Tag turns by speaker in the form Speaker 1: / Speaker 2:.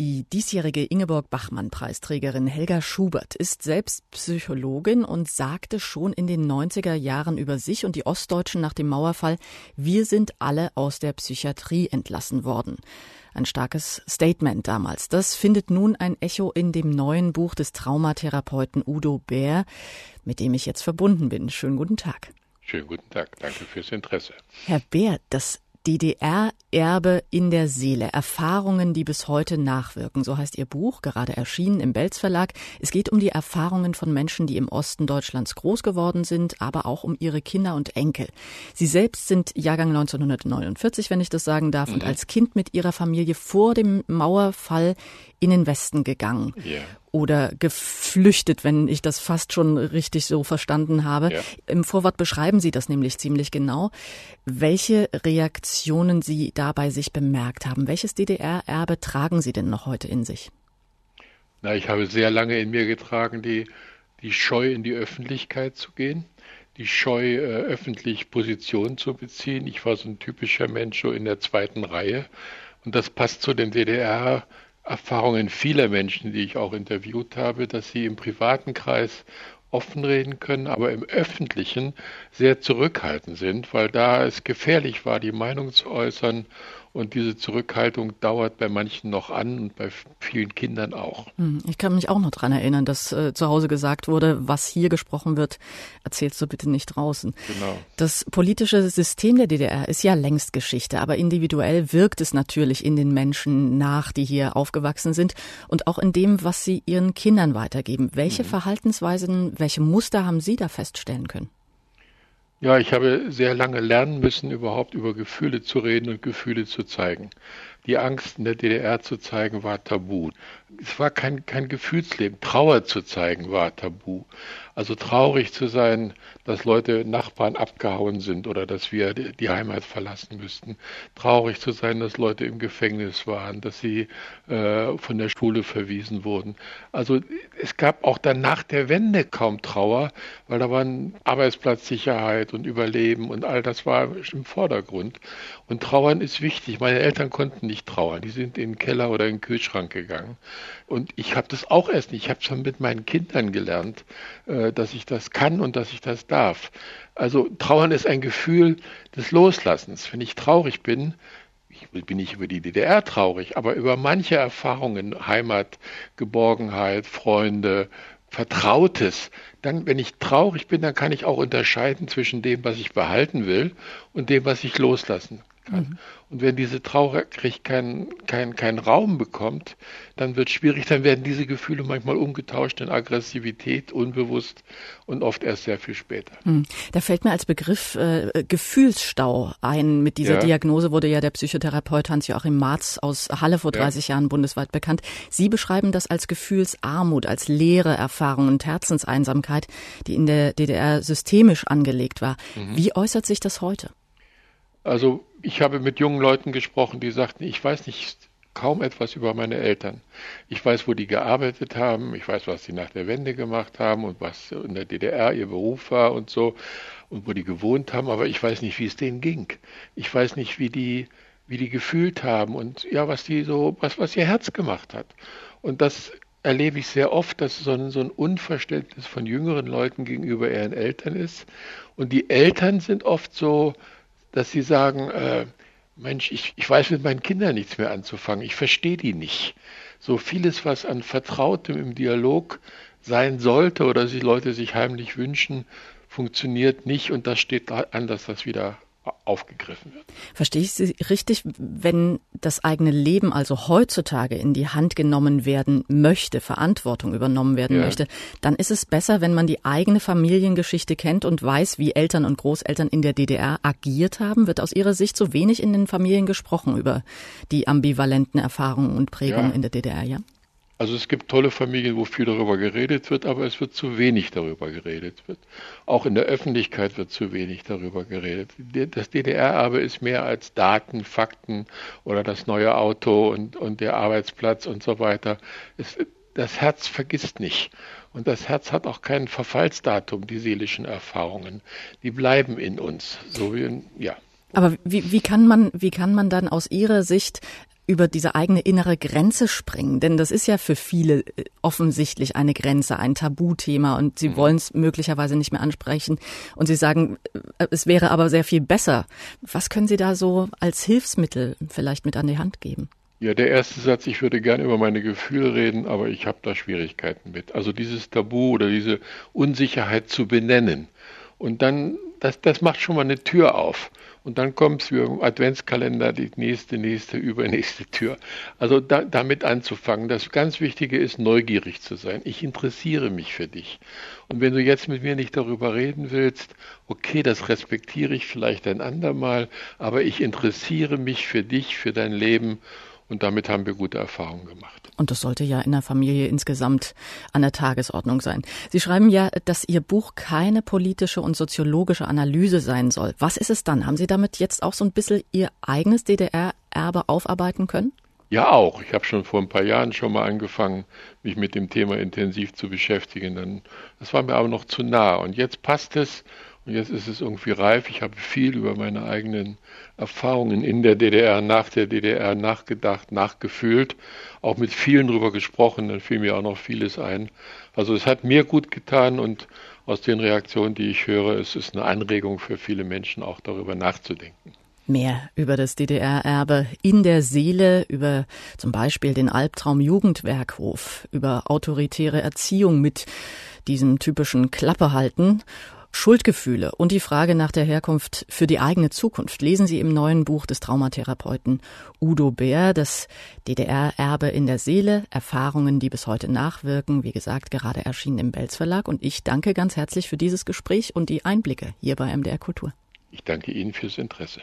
Speaker 1: Die diesjährige Ingeborg-Bachmann-Preisträgerin Helga Schubert ist selbst Psychologin und sagte schon in den 90er Jahren über sich und die Ostdeutschen nach dem Mauerfall, wir sind alle aus der Psychiatrie entlassen worden. Ein starkes Statement damals. Das findet nun ein Echo in dem neuen Buch des Traumatherapeuten Udo Bär, mit dem ich jetzt verbunden bin. Schönen guten Tag.
Speaker 2: Schönen guten Tag. Danke fürs Interesse.
Speaker 1: Herr Bär, das DDR-Erbe in der Seele, Erfahrungen, die bis heute nachwirken. So heißt Ihr Buch, gerade erschienen im Belz Verlag. Es geht um die Erfahrungen von Menschen, die im Osten Deutschlands groß geworden sind, aber auch um ihre Kinder und Enkel. Sie selbst sind Jahrgang 1949, wenn ich das sagen darf, mhm. und als Kind mit Ihrer Familie vor dem Mauerfall in den Westen gegangen. Yeah oder geflüchtet, wenn ich das fast schon richtig so verstanden habe. Ja. Im Vorwort beschreiben Sie das nämlich ziemlich genau, welche Reaktionen Sie dabei sich bemerkt haben. Welches DDR-Erbe tragen Sie denn noch heute in sich?
Speaker 2: Na, ich habe sehr lange in mir getragen, die, die Scheu in die Öffentlichkeit zu gehen, die Scheu, äh, öffentlich Position zu beziehen. Ich war so ein typischer Mensch so in der zweiten Reihe. Und das passt zu den DDR Erfahrungen vieler Menschen, die ich auch interviewt habe, dass sie im privaten Kreis offen reden können, aber im öffentlichen sehr zurückhaltend sind, weil da es gefährlich war, die Meinung zu äußern und diese Zurückhaltung dauert bei manchen noch an und bei vielen Kindern auch.
Speaker 1: Hm, ich kann mich auch noch daran erinnern, dass äh, zu Hause gesagt wurde, was hier gesprochen wird, erzählst du bitte nicht draußen. Genau. Das politische System der DDR ist ja längst Geschichte, aber individuell wirkt es natürlich in den Menschen nach, die hier aufgewachsen sind und auch in dem, was sie ihren Kindern weitergeben. Welche mhm. Verhaltensweisen, welche Muster haben Sie da feststellen können?
Speaker 2: Ja, ich habe sehr lange lernen müssen, überhaupt über Gefühle zu reden und Gefühle zu zeigen. Die Angst in der DDR zu zeigen war tabu. Es war kein, kein Gefühlsleben. Trauer zu zeigen war tabu. Also traurig zu sein, dass Leute, Nachbarn abgehauen sind oder dass wir die Heimat verlassen müssten. Traurig zu sein, dass Leute im Gefängnis waren, dass sie äh, von der Schule verwiesen wurden. Also es gab auch dann nach der Wende kaum Trauer, weil da waren Arbeitsplatzsicherheit und Überleben und all das war im Vordergrund. Und Trauern ist wichtig. Meine Eltern konnten nicht trauern. Die sind in den Keller oder in den Kühlschrank gegangen. Und ich habe das auch erst nicht. Ich habe schon mit meinen Kindern gelernt, äh, dass ich das kann und dass ich das darf. Also Trauern ist ein Gefühl des Loslassens. Wenn ich traurig bin, ich bin nicht über die DDR traurig, aber über manche Erfahrungen, Heimat, Geborgenheit, Freunde, Vertrautes, dann, wenn ich traurig bin, dann kann ich auch unterscheiden zwischen dem, was ich behalten will und dem, was ich loslassen kann. Mhm. Und wenn diese Traurigkeit keinen kein, kein Raum bekommt, dann wird es schwierig, dann werden diese Gefühle manchmal umgetauscht in Aggressivität, unbewusst und oft erst sehr viel später. Mhm.
Speaker 1: Da fällt mir als Begriff äh, Gefühlsstau ein. Mit dieser ja. Diagnose wurde ja der Psychotherapeut Hans-Joachim Marz aus Halle vor 30 ja. Jahren bundesweit bekannt. Sie beschreiben das als Gefühlsarmut, als leere Erfahrung und Herzenseinsamkeit, die in der DDR systemisch angelegt war. Mhm. Wie äußert sich das heute?
Speaker 2: Also ich habe mit jungen Leuten gesprochen, die sagten, ich weiß nicht kaum etwas über meine Eltern. Ich weiß, wo die gearbeitet haben, ich weiß, was sie nach der Wende gemacht haben und was in der DDR ihr Beruf war und so und wo die gewohnt haben, aber ich weiß nicht, wie es denen ging. Ich weiß nicht, wie die wie die gefühlt haben und ja, was die so was was ihr Herz gemacht hat. Und das erlebe ich sehr oft, dass so ein, so ein Unverständnis von jüngeren Leuten gegenüber ihren Eltern ist und die Eltern sind oft so dass sie sagen, äh, Mensch, ich, ich weiß mit meinen Kindern nichts mehr anzufangen, ich verstehe die nicht. So vieles, was an Vertrautem im Dialog sein sollte oder sich Leute sich heimlich wünschen, funktioniert nicht und das steht an, dass das wieder aufgegriffen wird.
Speaker 1: Verstehe ich Sie richtig, wenn das eigene Leben also heutzutage in die Hand genommen werden möchte, Verantwortung übernommen werden ja. möchte, dann ist es besser, wenn man die eigene Familiengeschichte kennt und weiß, wie Eltern und Großeltern in der DDR agiert haben? Wird aus Ihrer Sicht so wenig in den Familien gesprochen über die ambivalenten Erfahrungen und Prägungen ja. in der DDR, ja?
Speaker 2: Also es gibt tolle Familien, wo viel darüber geredet wird, aber es wird zu wenig darüber geredet wird. Auch in der Öffentlichkeit wird zu wenig darüber geredet. Das DDR-Erbe ist mehr als Daten, Fakten oder das neue Auto und, und der Arbeitsplatz und so weiter. Es, das Herz vergisst nicht. Und das Herz hat auch kein Verfallsdatum, die seelischen Erfahrungen. Die bleiben in uns. So wie, ja.
Speaker 1: Aber wie, wie, kann man, wie kann man dann aus Ihrer Sicht über diese eigene innere Grenze springen, denn das ist ja für viele äh, offensichtlich eine Grenze, ein Tabuthema und sie mhm. wollen es möglicherweise nicht mehr ansprechen und sie sagen, äh, es wäre aber sehr viel besser. Was können Sie da so als Hilfsmittel vielleicht mit an die Hand geben?
Speaker 2: Ja, der erste Satz, ich würde gerne über meine Gefühle reden, aber ich habe da Schwierigkeiten mit. Also dieses Tabu oder diese Unsicherheit zu benennen. Und dann, das, das macht schon mal eine Tür auf. Und dann kommt es wie im Adventskalender die nächste, nächste, übernächste Tür. Also da, damit anzufangen. Das ganz Wichtige ist, neugierig zu sein. Ich interessiere mich für dich. Und wenn du jetzt mit mir nicht darüber reden willst, okay, das respektiere ich vielleicht ein andermal, aber ich interessiere mich für dich, für dein Leben und damit haben wir gute Erfahrungen gemacht.
Speaker 1: Und das sollte ja in der Familie insgesamt an der Tagesordnung sein. Sie schreiben ja, dass Ihr Buch keine politische und soziologische Analyse sein soll. Was ist es dann? Haben Sie damit jetzt auch so ein bisschen Ihr eigenes DDR-Erbe aufarbeiten können?
Speaker 2: Ja, auch. Ich habe schon vor ein paar Jahren schon mal angefangen, mich mit dem Thema intensiv zu beschäftigen. Dann, das war mir aber noch zu nah. Und jetzt passt es jetzt ist es irgendwie reif. Ich habe viel über meine eigenen Erfahrungen in der DDR, nach der DDR nachgedacht, nachgefühlt, auch mit vielen drüber gesprochen. Dann fiel mir auch noch vieles ein. Also es hat mir gut getan und aus den Reaktionen, die ich höre, es ist eine Anregung für viele Menschen, auch darüber nachzudenken.
Speaker 1: Mehr über das DDR-Erbe in der Seele, über zum Beispiel den Albtraum Jugendwerkhof, über autoritäre Erziehung mit diesem typischen Klappehalten Schuldgefühle und die Frage nach der Herkunft für die eigene Zukunft lesen Sie im neuen Buch des Traumatherapeuten Udo Bär, das DDR-Erbe in der Seele, Erfahrungen, die bis heute nachwirken, wie gesagt, gerade erschienen im Belz Verlag. Und ich danke ganz herzlich für dieses Gespräch und die Einblicke hier bei MDR Kultur.
Speaker 2: Ich danke Ihnen fürs Interesse.